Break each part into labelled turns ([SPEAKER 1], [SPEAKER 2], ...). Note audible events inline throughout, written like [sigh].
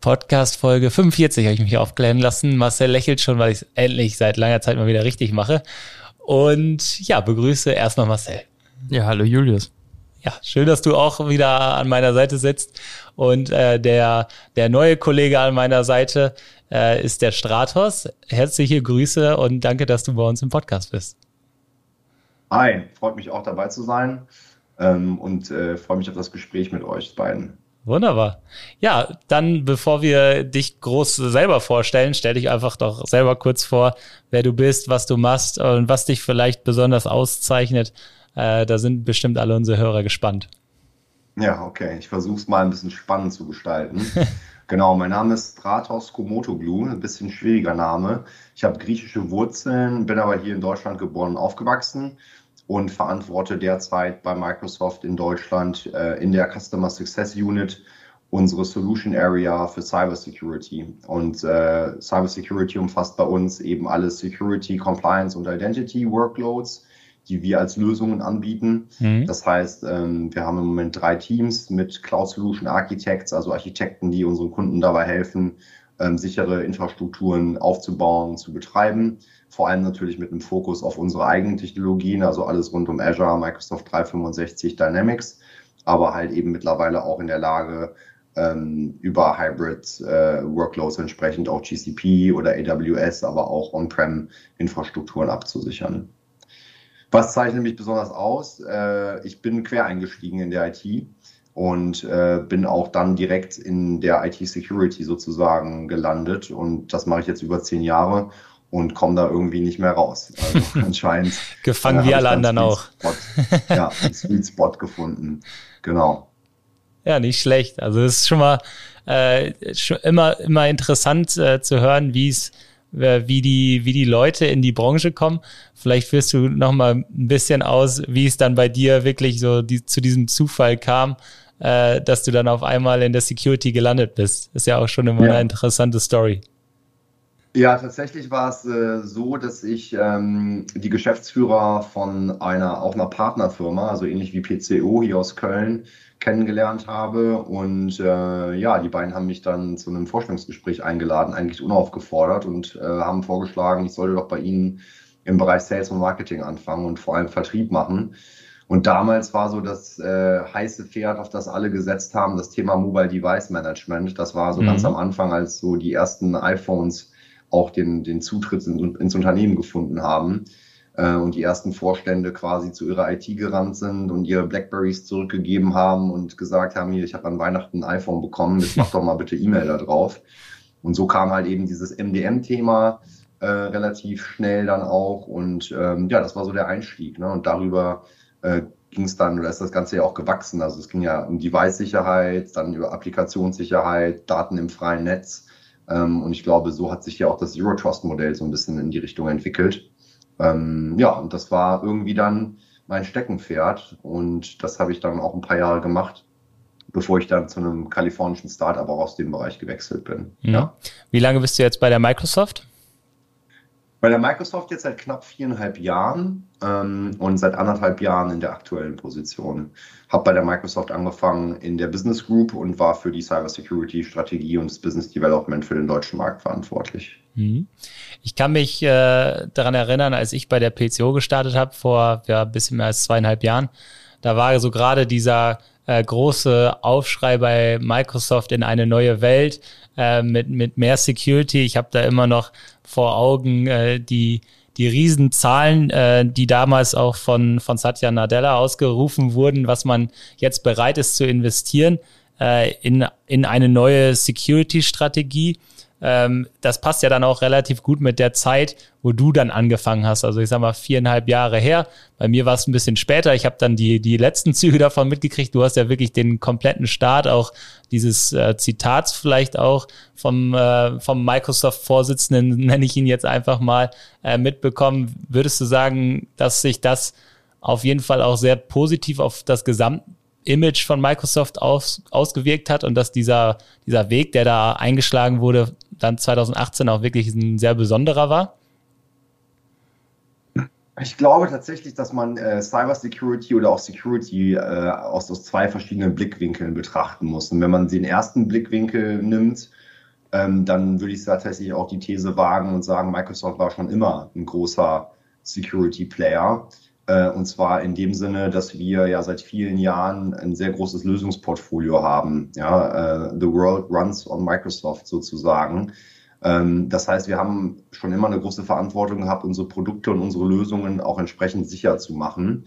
[SPEAKER 1] Podcast-Folge 45 habe ich mich aufklären lassen. Marcel lächelt schon, weil ich es endlich seit langer Zeit mal wieder richtig mache. Und ja, begrüße erstmal Marcel.
[SPEAKER 2] Ja, hallo Julius.
[SPEAKER 1] Ja, schön, dass du auch wieder an meiner Seite sitzt. Und äh, der, der neue Kollege an meiner Seite äh, ist der Stratos. Herzliche Grüße und danke, dass du bei uns im Podcast bist.
[SPEAKER 3] Hi, freut mich auch dabei zu sein ähm, und äh, freue mich auf das Gespräch mit euch beiden.
[SPEAKER 1] Wunderbar. Ja, dann bevor wir dich groß selber vorstellen, stell dich einfach doch selber kurz vor, wer du bist, was du machst und was dich vielleicht besonders auszeichnet. Äh, da sind bestimmt alle unsere Hörer gespannt.
[SPEAKER 3] Ja, okay. Ich versuche es mal ein bisschen spannend zu gestalten. [laughs] genau, mein Name ist Stratos Komotoglu, ein bisschen schwieriger Name. Ich habe griechische Wurzeln, bin aber hier in Deutschland geboren und aufgewachsen und verantworte derzeit bei Microsoft in Deutschland äh, in der Customer Success Unit unsere Solution Area für Cybersecurity. Und äh, Cybersecurity umfasst bei uns eben alle Security, Compliance und Identity Workloads, die wir als Lösungen anbieten. Mhm. Das heißt, ähm, wir haben im Moment drei Teams mit Cloud Solution Architects, also Architekten, die unseren Kunden dabei helfen, ähm, sichere Infrastrukturen aufzubauen, zu betreiben vor allem natürlich mit einem Fokus auf unsere eigenen Technologien, also alles rund um Azure, Microsoft 365, Dynamics, aber halt eben mittlerweile auch in der Lage, ähm, über Hybrid äh, Workloads entsprechend auch GCP oder AWS, aber auch On-Prem-Infrastrukturen abzusichern. Was zeichnet mich besonders aus? Äh, ich bin quer eingestiegen in der IT und äh, bin auch dann direkt in der IT-Security sozusagen gelandet. Und das mache ich jetzt über zehn Jahre und komme da irgendwie nicht mehr raus. Also [laughs] anscheinend.
[SPEAKER 1] Gefangen wie alle anderen auch.
[SPEAKER 3] ja, einen Sweet Spot gefunden. Genau.
[SPEAKER 1] Ja, nicht schlecht. Also es ist schon mal äh, schon immer, immer interessant äh, zu hören, wie es äh, wie die, wie die Leute in die Branche kommen. Vielleicht führst du noch mal ein bisschen aus, wie es dann bei dir wirklich so die, zu diesem Zufall kam, äh, dass du dann auf einmal in der Security gelandet bist. Ist ja auch schon immer ja. eine interessante Story.
[SPEAKER 3] Ja, tatsächlich war es äh, so, dass ich ähm, die Geschäftsführer von einer, auch einer Partnerfirma, also ähnlich wie PCO hier aus Köln, kennengelernt habe. Und äh, ja, die beiden haben mich dann zu einem Vorstellungsgespräch eingeladen, eigentlich unaufgefordert und äh, haben vorgeschlagen, ich sollte doch bei ihnen im Bereich Sales und Marketing anfangen und vor allem Vertrieb machen. Und damals war so das äh, heiße Pferd, auf das alle gesetzt haben, das Thema Mobile Device Management. Das war so mhm. ganz am Anfang, als so die ersten iPhones auch den, den Zutritt in, ins Unternehmen gefunden haben äh, und die ersten Vorstände quasi zu ihrer IT gerannt sind und ihre Blackberries zurückgegeben haben und gesagt haben, hier, ich habe an Weihnachten ein iPhone bekommen, jetzt mach doch mal bitte E-Mail da drauf. Und so kam halt eben dieses MDM-Thema äh, relativ schnell dann auch. Und ähm, ja, das war so der Einstieg. Ne? Und darüber äh, ging es dann, oder ist das Ganze ja auch gewachsen. Also es ging ja um Device-Sicherheit, dann über Applikationssicherheit, Daten im freien Netz. Ähm, und ich glaube, so hat sich ja auch das Zero Trust Modell so ein bisschen in die Richtung entwickelt. Ähm, ja, und das war irgendwie dann mein Steckenpferd. Und das habe ich dann auch ein paar Jahre gemacht, bevor ich dann zu einem kalifornischen Startup auch aus dem Bereich gewechselt bin.
[SPEAKER 1] Mhm. Ja. Wie lange bist du jetzt bei der Microsoft?
[SPEAKER 3] Bei der Microsoft jetzt seit knapp viereinhalb Jahren ähm, und seit anderthalb Jahren in der aktuellen Position. Habe bei der Microsoft angefangen in der Business Group und war für die Cybersecurity-Strategie und das Business Development für den deutschen Markt verantwortlich.
[SPEAKER 1] Mhm. Ich kann mich äh, daran erinnern, als ich bei der PCO gestartet habe, vor ja, ein bisschen mehr als zweieinhalb Jahren, da war so gerade dieser äh, große Aufschrei bei Microsoft in eine neue Welt äh, mit, mit mehr Security. Ich habe da immer noch vor Augen äh, die, die Riesenzahlen, äh, die damals auch von, von Satya Nadella ausgerufen wurden, was man jetzt bereit ist zu investieren äh, in, in eine neue Security-Strategie. Ähm, das passt ja dann auch relativ gut mit der Zeit, wo du dann angefangen hast. Also ich sag mal viereinhalb Jahre her. Bei mir war es ein bisschen später. Ich habe dann die, die letzten [laughs] Züge davon mitgekriegt. Du hast ja wirklich den kompletten Start, auch dieses äh, Zitats vielleicht auch vom, äh, vom Microsoft-Vorsitzenden, [laughs] nenne ich ihn jetzt einfach mal, äh, mitbekommen. Würdest du sagen, dass sich das auf jeden Fall auch sehr positiv auf das Gesamt Image von Microsoft aus, ausgewirkt hat und dass dieser, dieser Weg, der da eingeschlagen wurde, dann 2018 auch wirklich ein sehr besonderer war?
[SPEAKER 3] Ich glaube tatsächlich, dass man äh, Cybersecurity oder auch Security äh, aus, aus zwei verschiedenen Blickwinkeln betrachten muss. Und wenn man den ersten Blickwinkel nimmt, ähm, dann würde ich tatsächlich auch die These wagen und sagen, Microsoft war schon immer ein großer Security-Player. Äh, und zwar in dem Sinne, dass wir ja seit vielen Jahren ein sehr großes Lösungsportfolio haben. Ja, uh, the world runs on Microsoft sozusagen. Ähm, das heißt, wir haben schon immer eine große Verantwortung gehabt, unsere Produkte und unsere Lösungen auch entsprechend sicher zu machen.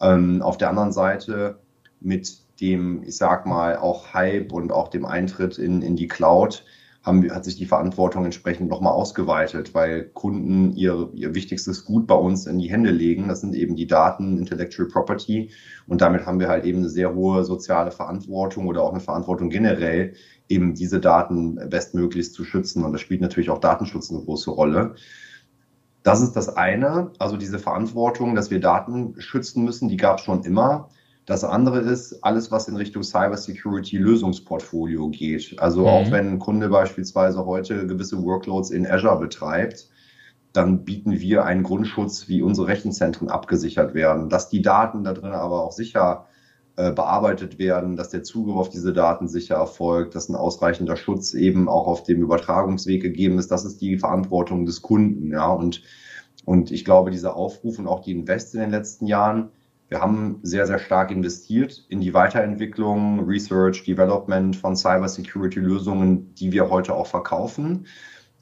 [SPEAKER 3] Ähm, auf der anderen Seite mit dem, ich sag mal, auch Hype und auch dem Eintritt in, in die Cloud haben, hat sich die Verantwortung entsprechend nochmal ausgeweitet, weil Kunden ihr, ihr wichtigstes Gut bei uns in die Hände legen. Das sind eben die Daten, Intellectual Property. Und damit haben wir halt eben eine sehr hohe soziale Verantwortung oder auch eine Verantwortung generell, eben diese Daten bestmöglichst zu schützen. Und das spielt natürlich auch Datenschutz eine große Rolle. Das ist das eine, also diese Verantwortung, dass wir Daten schützen müssen, die gab es schon immer. Das andere ist alles, was in Richtung Cybersecurity Lösungsportfolio geht. Also mhm. auch wenn ein Kunde beispielsweise heute gewisse Workloads in Azure betreibt, dann bieten wir einen Grundschutz, wie unsere Rechenzentren abgesichert werden, dass die Daten da drin aber auch sicher äh, bearbeitet werden, dass der Zugriff auf diese Daten sicher erfolgt, dass ein ausreichender Schutz eben auch auf dem Übertragungsweg gegeben ist. Das ist die Verantwortung des Kunden, ja. Und, und ich glaube, dieser Aufruf und auch die Invest in den letzten Jahren, wir haben sehr, sehr stark investiert in die Weiterentwicklung, Research, Development von Cybersecurity-Lösungen, die wir heute auch verkaufen.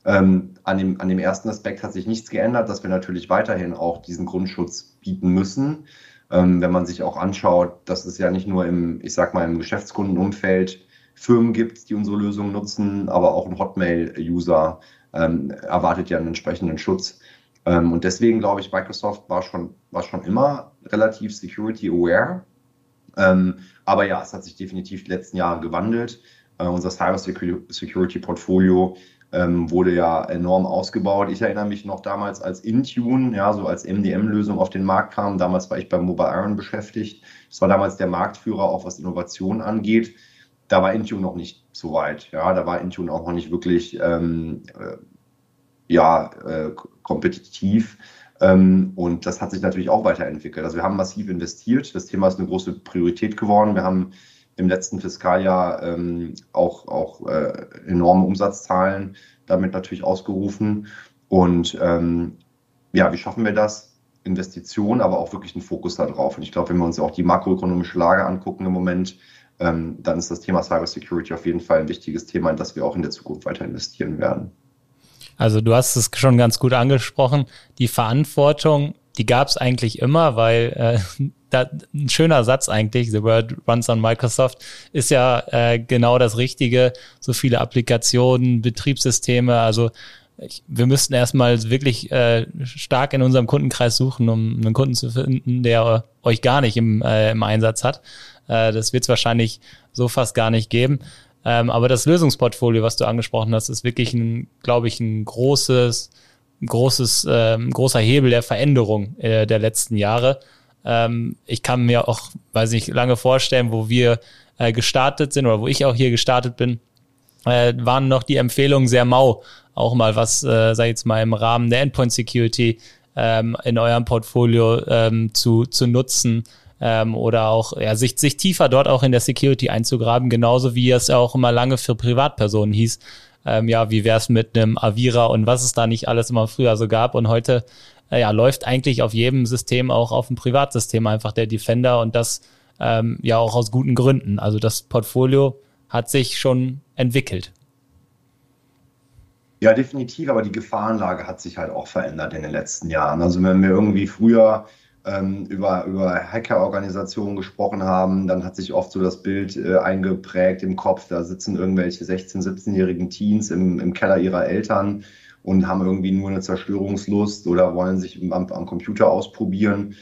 [SPEAKER 3] Ähm, an, dem, an dem ersten Aspekt hat sich nichts geändert, dass wir natürlich weiterhin auch diesen Grundschutz bieten müssen. Ähm, wenn man sich auch anschaut, dass es ja nicht nur im, ich sag mal, im Geschäftskundenumfeld Firmen gibt, die unsere Lösungen nutzen, aber auch ein Hotmail-User ähm, erwartet ja einen entsprechenden Schutz. Ähm, und deswegen glaube ich, Microsoft war schon, war schon immer relativ security aware. Ähm, aber ja, es hat sich definitiv die letzten Jahre gewandelt. Äh, unser Cyber Security Portfolio ähm, wurde ja enorm ausgebaut. Ich erinnere mich noch damals, als Intune, ja, so als MDM-Lösung auf den Markt kam. Damals war ich beim Mobile Iron beschäftigt. Das war damals der Marktführer, auch was Innovation angeht. Da war Intune noch nicht so weit. Ja, da war Intune auch noch nicht wirklich ähm, äh, ja, äh, kompetitiv. Ähm, und das hat sich natürlich auch weiterentwickelt. Also wir haben massiv investiert. Das Thema ist eine große Priorität geworden. Wir haben im letzten Fiskaljahr ähm, auch, auch äh, enorme Umsatzzahlen damit natürlich ausgerufen. Und ähm, ja, wie schaffen wir das? Investitionen, aber auch wirklich einen Fokus darauf. Und ich glaube, wenn wir uns auch die makroökonomische Lage angucken im Moment, ähm, dann ist das Thema Cybersecurity auf jeden Fall ein wichtiges Thema, in das wir auch in der Zukunft weiter investieren werden.
[SPEAKER 1] Also du hast es schon ganz gut angesprochen. Die Verantwortung, die gab es eigentlich immer, weil äh, [laughs] da, ein schöner Satz eigentlich, The World Runs on Microsoft, ist ja äh, genau das Richtige. So viele Applikationen, Betriebssysteme, also ich, wir müssten erstmal wirklich äh, stark in unserem Kundenkreis suchen, um einen Kunden zu finden, der euch gar nicht im, äh, im Einsatz hat. Äh, das wird es wahrscheinlich so fast gar nicht geben. Ähm, aber das Lösungsportfolio, was du angesprochen hast, ist wirklich ein, glaube ich, ein großes, großes, ähm, großer Hebel der Veränderung äh, der letzten Jahre. Ähm, ich kann mir auch, weiß nicht, lange vorstellen, wo wir äh, gestartet sind oder wo ich auch hier gestartet bin, äh, waren noch die Empfehlungen sehr mau, auch mal was, äh, sag ich jetzt mal, im Rahmen der Endpoint Security ähm, in eurem Portfolio ähm, zu, zu nutzen ähm, oder auch ja, sich, sich tiefer dort auch in der Security einzugraben, genauso wie es auch immer lange für Privatpersonen hieß. Ähm, ja, wie wär's mit einem Avira und was es da nicht alles immer früher so gab und heute äh, ja, läuft eigentlich auf jedem System auch auf dem Privatsystem einfach der Defender und das ähm, ja auch aus guten Gründen. Also das Portfolio hat sich schon entwickelt.
[SPEAKER 3] Ja, definitiv, aber die Gefahrenlage hat sich halt auch verändert in den letzten Jahren. Also wenn wir irgendwie früher über, über Hackerorganisationen gesprochen haben, dann hat sich oft so das Bild äh, eingeprägt im Kopf, da sitzen irgendwelche 16-, 17-jährigen Teens im, im Keller ihrer Eltern und haben irgendwie nur eine Zerstörungslust oder wollen sich am, am Computer ausprobieren.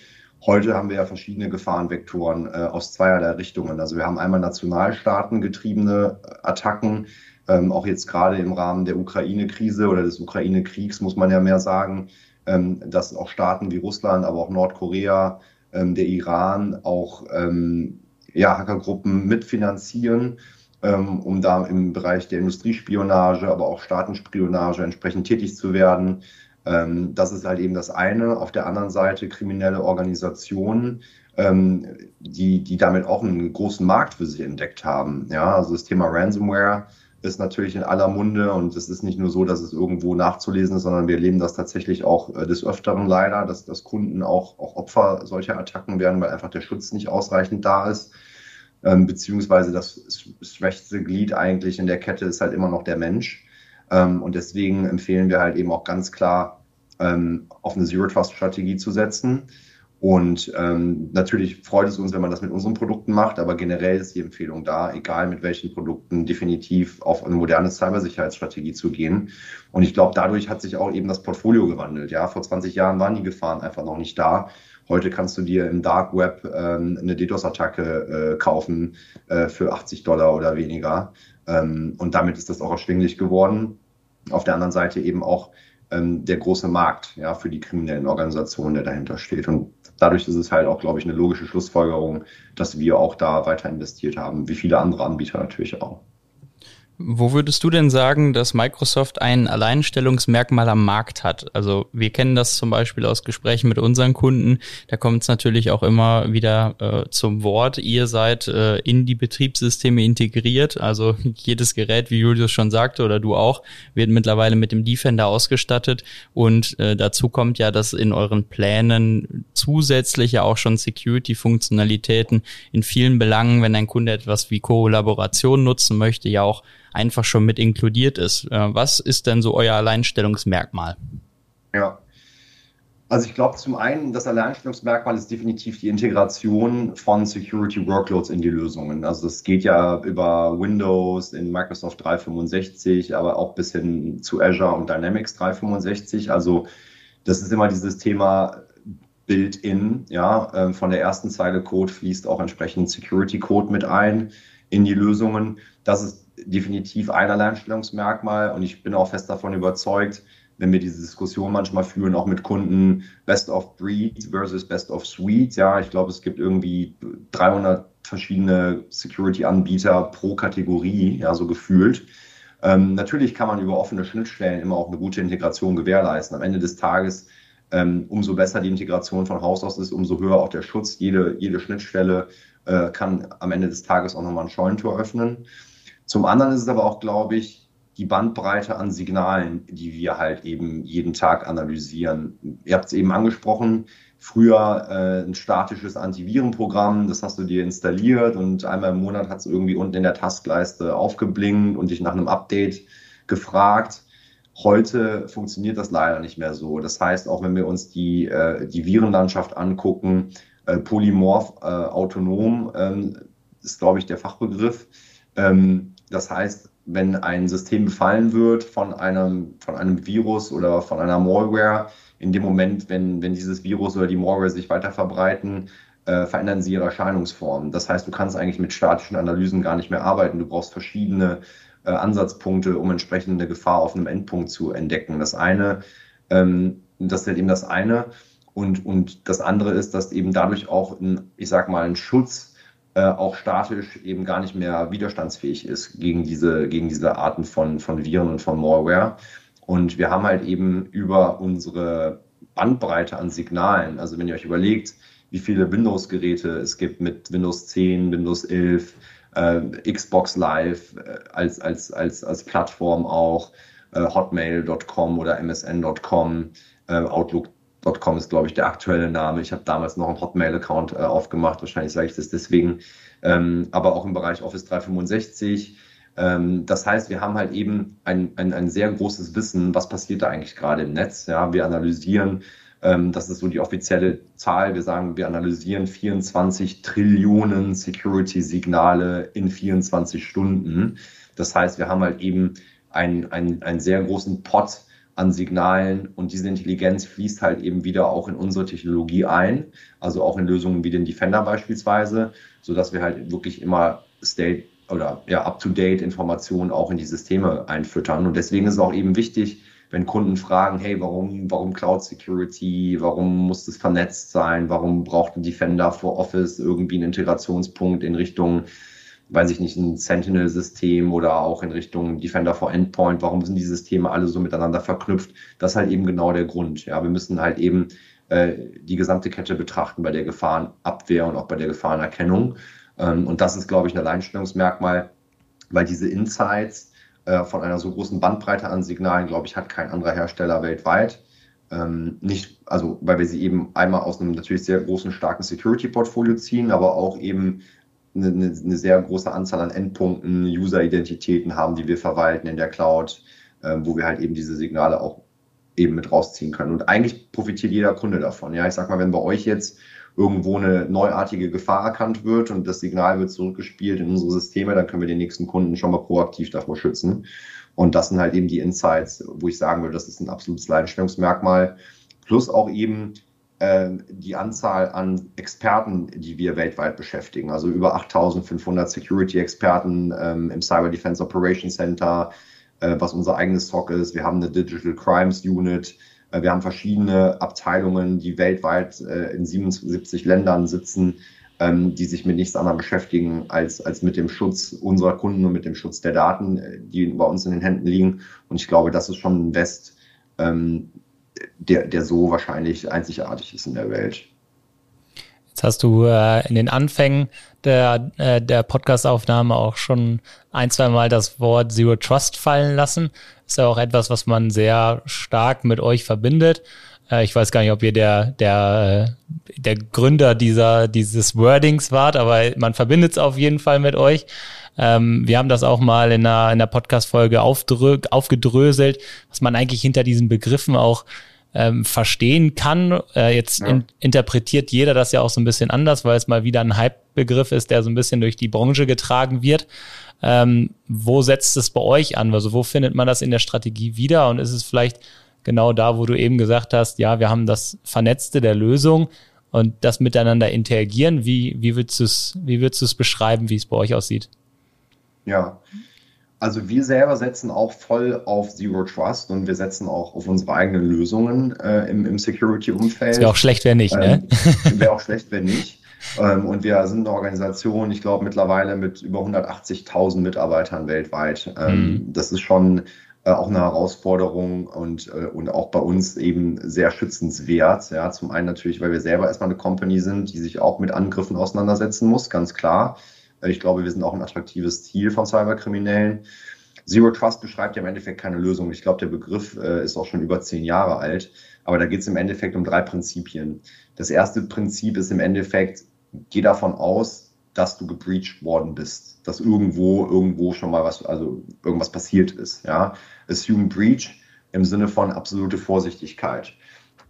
[SPEAKER 3] Heute haben wir ja verschiedene Gefahrenvektoren äh, aus zweierlei Richtungen. Also wir haben einmal Nationalstaaten getriebene Attacken, ähm, auch jetzt gerade im Rahmen der Ukraine-Krise oder des Ukraine-Kriegs muss man ja mehr sagen, ähm, dass auch Staaten wie Russland, aber auch Nordkorea, ähm, der Iran auch ähm, ja, Hackergruppen mitfinanzieren, ähm, um da im Bereich der Industriespionage, aber auch Staatenspionage entsprechend tätig zu werden. Ähm, das ist halt eben das eine. Auf der anderen Seite kriminelle Organisationen, ähm, die, die damit auch einen großen Markt für sich entdeckt haben. Ja, also das Thema Ransomware ist natürlich in aller Munde und es ist nicht nur so, dass es irgendwo nachzulesen ist, sondern wir erleben das tatsächlich auch äh, des Öfteren leider, dass, dass Kunden auch, auch Opfer solcher Attacken werden, weil einfach der Schutz nicht ausreichend da ist. Ähm, beziehungsweise das schwächste Glied eigentlich in der Kette ist halt immer noch der Mensch. Ähm, und deswegen empfehlen wir halt eben auch ganz klar, ähm, auf eine Zero-Trust-Strategie zu setzen. Und ähm, natürlich freut es uns, wenn man das mit unseren Produkten macht, aber generell ist die Empfehlung da, egal mit welchen Produkten, definitiv auf eine moderne Cybersicherheitsstrategie zu gehen. Und ich glaube, dadurch hat sich auch eben das Portfolio gewandelt. Ja, vor 20 Jahren waren die Gefahren einfach noch nicht da. Heute kannst du dir im Dark Web ähm, eine DDoS-Attacke äh, kaufen äh, für 80 Dollar oder weniger. Ähm, und damit ist das auch erschwinglich geworden. Auf der anderen Seite eben auch ähm, der große Markt ja, für die kriminellen Organisationen, der dahinter steht. Und dadurch ist es halt auch, glaube ich, eine logische Schlussfolgerung, dass wir auch da weiter investiert haben, wie viele andere Anbieter natürlich auch.
[SPEAKER 2] Wo würdest du denn sagen, dass Microsoft ein Alleinstellungsmerkmal am Markt hat? Also wir kennen das zum Beispiel aus Gesprächen mit unseren Kunden. Da kommt es natürlich auch immer wieder äh, zum Wort. Ihr seid äh, in die Betriebssysteme integriert. Also [laughs] jedes Gerät, wie Julius schon sagte, oder du auch, wird mittlerweile mit dem Defender ausgestattet. Und äh, dazu kommt ja, dass in euren Plänen zusätzlich ja auch schon Security-Funktionalitäten in vielen Belangen, wenn ein Kunde etwas wie Kollaboration nutzen möchte, ja auch einfach schon mit inkludiert ist. Äh, was ist denn so euer Alleinstellungsmerkmal?
[SPEAKER 3] Ja, also ich glaube zum einen, das Alleinstellungsmerkmal ist definitiv die Integration von Security Workloads in die Lösungen. Also das geht ja über Windows in Microsoft 365, aber auch bis hin zu Azure und Dynamics 365. Also das ist immer dieses Thema Build-in, ja, ähm, von der ersten Zeile Code fließt auch entsprechend Security Code mit ein in die Lösungen. Das ist definitiv ein Alleinstellungsmerkmal und ich bin auch fest davon überzeugt, wenn wir diese Diskussion manchmal führen, auch mit Kunden Best of Breed versus Best of Suite. Ja, ich glaube, es gibt irgendwie 300 verschiedene Security-Anbieter pro Kategorie, ja, so gefühlt. Ähm, natürlich kann man über offene Schnittstellen immer auch eine gute Integration gewährleisten. Am Ende des Tages, ähm, umso besser die Integration von Haus aus ist, umso höher auch der Schutz. Jede, jede Schnittstelle äh, kann am Ende des Tages auch nochmal ein Scheunentor öffnen. Zum anderen ist es aber auch, glaube ich, die Bandbreite an Signalen, die wir halt eben jeden Tag analysieren. Ihr habt es eben angesprochen, früher äh, ein statisches Antivirenprogramm, das hast du dir installiert und einmal im Monat hat es irgendwie unten in der Taskleiste aufgeblinkt und dich nach einem Update gefragt. Heute funktioniert das leider nicht mehr so. Das heißt, auch wenn wir uns die, äh, die Virenlandschaft angucken, äh, polymorph äh, autonom ähm, ist, glaube ich, der Fachbegriff. Ähm, das heißt, wenn ein System befallen wird von einem, von einem Virus oder von einer Malware, in dem Moment, wenn, wenn dieses Virus oder die Malware sich weiter verbreiten, äh, verändern sie ihre Erscheinungsform. Das heißt, du kannst eigentlich mit statischen Analysen gar nicht mehr arbeiten. Du brauchst verschiedene äh, Ansatzpunkte, um entsprechend eine Gefahr auf einem Endpunkt zu entdecken. Das eine, ähm, das ist halt eben das eine. Und, und das andere ist, dass eben dadurch auch, ein, ich sag mal, ein Schutz auch statisch eben gar nicht mehr widerstandsfähig ist gegen diese, gegen diese Arten von, von Viren und von Malware. Und wir haben halt eben über unsere Bandbreite an Signalen, also wenn ihr euch überlegt, wie viele Windows-Geräte es gibt mit Windows 10, Windows 11, äh, Xbox Live äh, als, als, als, als Plattform auch, äh, hotmail.com oder msn.com, äh, Outlook Hotmail.com ist, glaube ich, der aktuelle Name. Ich habe damals noch einen Hotmail-Account äh, aufgemacht, wahrscheinlich sage ich das deswegen, ähm, aber auch im Bereich Office 365. Ähm, das heißt, wir haben halt eben ein, ein, ein sehr großes Wissen, was passiert da eigentlich gerade im Netz. Ja? Wir analysieren Ähm, das ist so die offizielle Zahl. Wir sagen, wir analysieren 24 Trillionen Security-Signale in 24 Stunden. Das heißt, wir haben halt eben einen, einen, einen sehr großen Pot an Signalen und diese Intelligenz fließt halt eben wieder auch in unsere Technologie ein, also auch in Lösungen wie den Defender beispielsweise, sodass wir halt wirklich immer State oder ja, up-to-date Informationen auch in die Systeme einfüttern. Und deswegen ist es auch eben wichtig, wenn Kunden fragen, hey, warum, warum Cloud Security, warum muss das vernetzt sein, warum braucht ein Defender for Office irgendwie einen Integrationspunkt in Richtung weiß ich nicht, ein Sentinel-System oder auch in Richtung Defender for Endpoint. Warum sind die Systeme alle so miteinander verknüpft? Das ist halt eben genau der Grund. Ja, wir müssen halt eben äh, die gesamte Kette betrachten bei der Gefahrenabwehr und auch bei der Gefahrenerkennung. Ähm, und das ist, glaube ich, ein Alleinstellungsmerkmal, weil diese Insights äh, von einer so großen Bandbreite an Signalen, glaube ich, hat kein anderer Hersteller weltweit. Ähm, nicht, also weil wir sie eben einmal aus einem natürlich sehr großen, starken Security-Portfolio ziehen, aber auch eben eine, eine, sehr große Anzahl an Endpunkten, User-Identitäten haben, die wir verwalten in der Cloud, äh, wo wir halt eben diese Signale auch eben mit rausziehen können. Und eigentlich profitiert jeder Kunde davon. Ja, ich sag mal, wenn bei euch jetzt irgendwo eine neuartige Gefahr erkannt wird und das Signal wird zurückgespielt in unsere Systeme, dann können wir den nächsten Kunden schon mal proaktiv davor schützen. Und das sind halt eben die Insights, wo ich sagen würde, das ist ein absolutes Leitstellungsmerkmal. Plus auch eben die Anzahl an Experten, die wir weltweit beschäftigen. Also über 8500 Security-Experten ähm, im Cyber Defense Operations Center, äh, was unser eigenes SOC ist. Wir haben eine Digital Crimes Unit. Äh, wir haben verschiedene Abteilungen, die weltweit äh, in 77 Ländern sitzen, ähm, die sich mit nichts anderem beschäftigen als, als mit dem Schutz unserer Kunden und mit dem Schutz der Daten, äh, die bei uns in den Händen liegen. Und ich glaube, das ist schon ein West, ähm, der, der so wahrscheinlich einzigartig ist in der Welt.
[SPEAKER 1] Jetzt hast du äh, in den Anfängen der, äh, der Podcast-Aufnahme auch schon ein, zwei Mal das Wort Zero Trust fallen lassen. Ist ja auch etwas, was man sehr stark mit euch verbindet. Äh, ich weiß gar nicht, ob ihr der, der, äh, der Gründer dieser, dieses Wordings wart, aber man verbindet es auf jeden Fall mit euch. Ähm, wir haben das auch mal in einer, in einer Podcast-Folge aufgedröselt, was man eigentlich hinter diesen Begriffen auch ähm, verstehen kann. Äh, jetzt ja. in, interpretiert jeder das ja auch so ein bisschen anders, weil es mal wieder ein Hype-Begriff ist, der so ein bisschen durch die Branche getragen wird. Ähm, wo setzt es bei euch an? Also wo findet man das in der Strategie wieder? Und ist es vielleicht genau da, wo du eben gesagt hast, ja, wir haben das Vernetzte der Lösung und das miteinander interagieren. Wie, wie würdest du es, wie würdest du es beschreiben, wie es bei euch aussieht?
[SPEAKER 3] Ja, also wir selber setzen auch voll auf Zero Trust und wir setzen auch auf unsere eigenen Lösungen äh, im, im Security-Umfeld.
[SPEAKER 1] Wäre auch schlecht, wenn nicht, ne?
[SPEAKER 3] ähm, Wäre auch schlecht, wenn nicht. Ähm, und wir sind eine Organisation, ich glaube mittlerweile mit über 180.000 Mitarbeitern weltweit. Ähm, mhm. Das ist schon äh, auch eine Herausforderung und, äh, und auch bei uns eben sehr schützenswert. Ja, zum einen natürlich, weil wir selber erstmal eine Company sind, die sich auch mit Angriffen auseinandersetzen muss, ganz klar. Ich glaube, wir sind auch ein attraktives Ziel von Cyberkriminellen. Zero Trust beschreibt ja im Endeffekt keine Lösung. Ich glaube, der Begriff äh, ist auch schon über zehn Jahre alt. Aber da geht es im Endeffekt um drei Prinzipien. Das erste Prinzip ist im Endeffekt, geh davon aus, dass du gebreached worden bist, dass irgendwo, irgendwo schon mal was, also irgendwas passiert ist. Ja, assume breach im Sinne von absolute Vorsichtigkeit.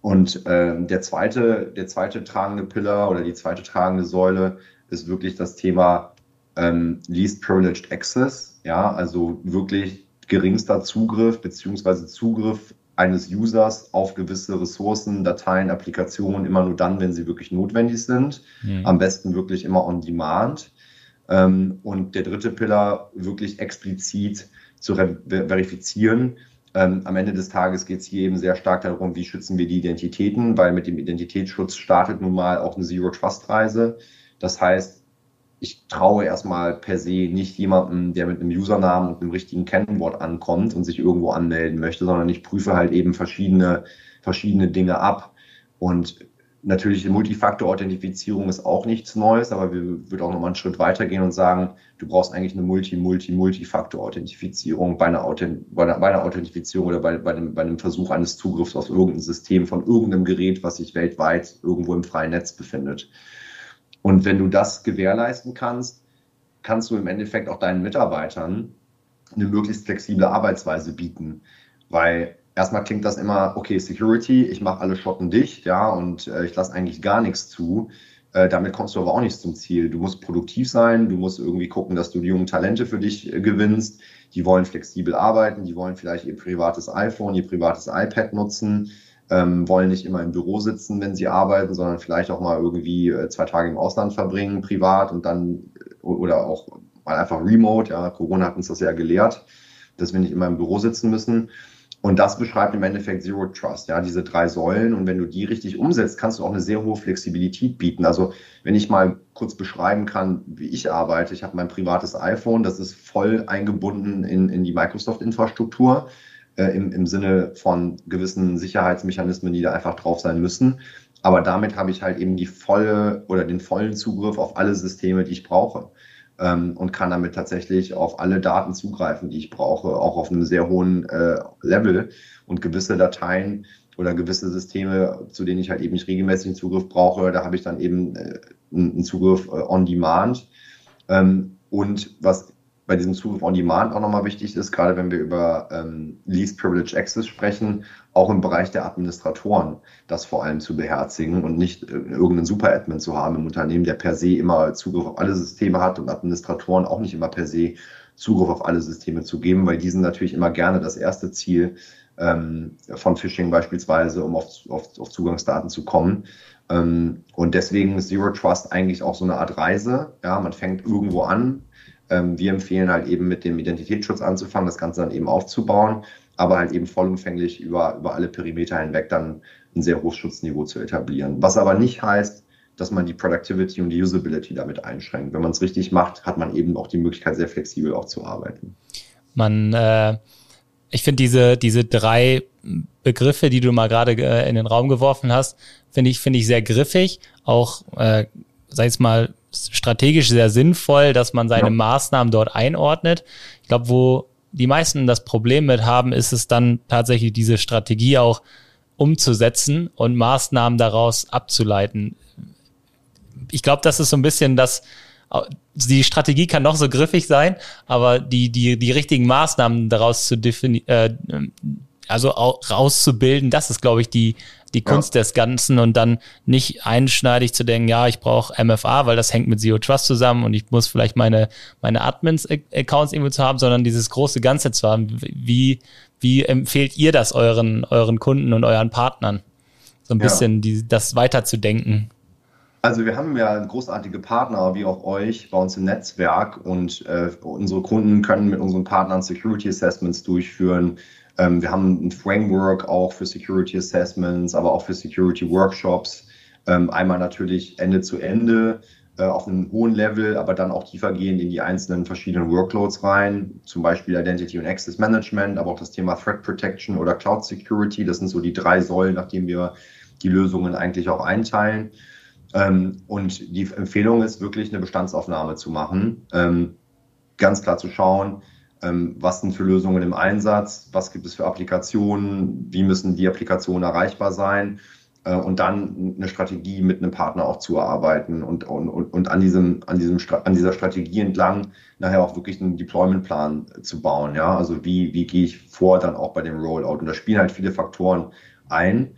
[SPEAKER 3] Und äh, der zweite, der zweite tragende Pillar oder die zweite tragende Säule ist wirklich das Thema ähm, Least Privileged Access, ja, also wirklich geringster Zugriff beziehungsweise Zugriff eines Users auf gewisse Ressourcen, Dateien, Applikationen immer nur dann, wenn sie wirklich notwendig sind. Mhm. Am besten wirklich immer on demand. Ähm, und der dritte Pillar wirklich explizit zu verifizieren. Ähm, am Ende des Tages geht es hier eben sehr stark darum, wie schützen wir die Identitäten, weil mit dem Identitätsschutz startet nun mal auch eine Zero-Trust-Reise. Das heißt, ich traue erstmal per se nicht jemandem, der mit einem Usernamen und einem richtigen Kennwort ankommt und sich irgendwo anmelden möchte, sondern ich prüfe halt eben verschiedene, verschiedene Dinge ab. Und natürlich Multifaktor-Authentifizierung ist auch nichts Neues, aber wir würden auch nochmal einen Schritt weitergehen und sagen, du brauchst eigentlich eine Multi-Multi-Multifaktor-Authentifizierung bei Authent bei, bei einer Authentifizierung oder bei, bei, einem, bei einem Versuch eines Zugriffs auf irgendein System von irgendeinem Gerät, was sich weltweit irgendwo im freien Netz befindet. Und wenn du das gewährleisten kannst, kannst du im Endeffekt auch deinen Mitarbeitern eine möglichst flexible Arbeitsweise bieten. Weil erstmal klingt das immer, okay, Security, ich mache alle Schotten dicht, ja, und äh, ich lasse eigentlich gar nichts zu. Äh, damit kommst du aber auch nicht zum Ziel. Du musst produktiv sein, du musst irgendwie gucken, dass du die jungen Talente für dich äh, gewinnst. Die wollen flexibel arbeiten, die wollen vielleicht ihr privates iPhone, ihr privates iPad nutzen, ähm, wollen nicht immer im Büro sitzen, wenn sie arbeiten, sondern vielleicht auch mal irgendwie äh, zwei Tage im Ausland verbringen, privat und dann oder auch mal einfach remote. Ja, Corona hat uns das ja gelehrt, dass wir nicht immer im Büro sitzen müssen. Und das beschreibt im Endeffekt Zero Trust, ja, diese drei Säulen. Und wenn du die richtig umsetzt, kannst du auch eine sehr hohe Flexibilität bieten. Also wenn ich mal kurz beschreiben kann, wie ich arbeite, ich habe mein privates iPhone, das ist voll eingebunden in, in die Microsoft-Infrastruktur äh, im, im Sinne von gewissen Sicherheitsmechanismen, die da einfach drauf sein müssen. Aber damit habe ich halt eben die volle oder den vollen Zugriff auf alle Systeme, die ich brauche ähm, und kann damit tatsächlich auf alle Daten zugreifen, die ich brauche, auch auf einem sehr hohen äh, Level und gewisse Dateien oder gewisse Systeme, zu denen ich halt eben nicht regelmäßig einen Zugriff brauche, da habe ich dann eben äh, einen Zugriff äh, on demand. Ähm, und was bei diesem Zugriff on Demand auch nochmal wichtig ist, gerade wenn wir über ähm, Least Privilege Access sprechen, auch im Bereich der Administratoren das vor allem zu beherzigen und nicht äh, irgendeinen Super-Admin zu haben im Unternehmen, der per se immer Zugriff auf alle Systeme hat und Administratoren auch nicht immer per se Zugriff auf alle Systeme zu geben, weil die sind natürlich immer gerne das erste Ziel ähm, von Phishing beispielsweise, um auf, auf, auf Zugangsdaten zu kommen. Ähm, und deswegen ist Zero Trust eigentlich auch so eine Art Reise. Ja, man fängt irgendwo an, wir empfehlen halt eben mit dem Identitätsschutz anzufangen, das Ganze dann eben aufzubauen, aber halt eben vollumfänglich über, über alle Perimeter hinweg dann ein sehr hohes Schutzniveau zu etablieren. Was aber nicht heißt, dass man die Productivity und die Usability damit einschränkt. Wenn man es richtig macht, hat man eben auch die Möglichkeit, sehr flexibel auch zu arbeiten.
[SPEAKER 1] Man, äh, ich finde diese, diese drei Begriffe, die du mal gerade äh, in den Raum geworfen hast, finde ich, finde ich sehr griffig. Auch, äh, sag ich mal, strategisch sehr sinnvoll, dass man seine ja. Maßnahmen dort einordnet. Ich glaube, wo die meisten das Problem mit haben, ist es dann tatsächlich diese Strategie auch umzusetzen und Maßnahmen daraus abzuleiten. Ich glaube, das ist so ein bisschen das, die Strategie kann noch so griffig sein, aber die, die, die richtigen Maßnahmen daraus zu definieren, äh, also rauszubilden, das ist, glaube ich, die, die Kunst ja. des Ganzen und dann nicht einschneidig zu denken, ja, ich brauche MFA, weil das hängt mit Zero Trust zusammen und ich muss vielleicht meine, meine Admins-Accounts irgendwo zu haben, sondern dieses große Ganze zu haben. Wie, wie empfehlt ihr das euren, euren Kunden und euren Partnern? So ein bisschen ja. die, das weiterzudenken.
[SPEAKER 3] Also wir haben ja großartige Partner wie auch euch bei uns im Netzwerk und äh, unsere Kunden können mit unseren Partnern Security Assessments durchführen. Ähm, wir haben ein Framework auch für Security Assessments, aber auch für Security Workshops. Ähm, einmal natürlich Ende zu Ende äh, auf einem hohen Level, aber dann auch tiefergehend in die einzelnen verschiedenen Workloads rein, zum Beispiel Identity und Access Management, aber auch das Thema Threat Protection oder Cloud Security. Das sind so die drei Säulen, nachdem wir die Lösungen eigentlich auch einteilen. Ähm, und die Empfehlung ist wirklich eine Bestandsaufnahme zu machen, ganz klar zu schauen, ähm, was sind für Lösungen im Einsatz, was gibt es für Applikationen, wie müssen die Applikationen erreichbar sein äh, und dann eine Strategie mit einem Partner auch zu erarbeiten und, und, und an, diesem, an, diesem, an dieser Strategie entlang nachher auch wirklich einen Deployment-Plan zu bauen. Ja? Also wie, wie gehe ich vor dann auch bei dem Rollout? Und da spielen halt viele Faktoren ein.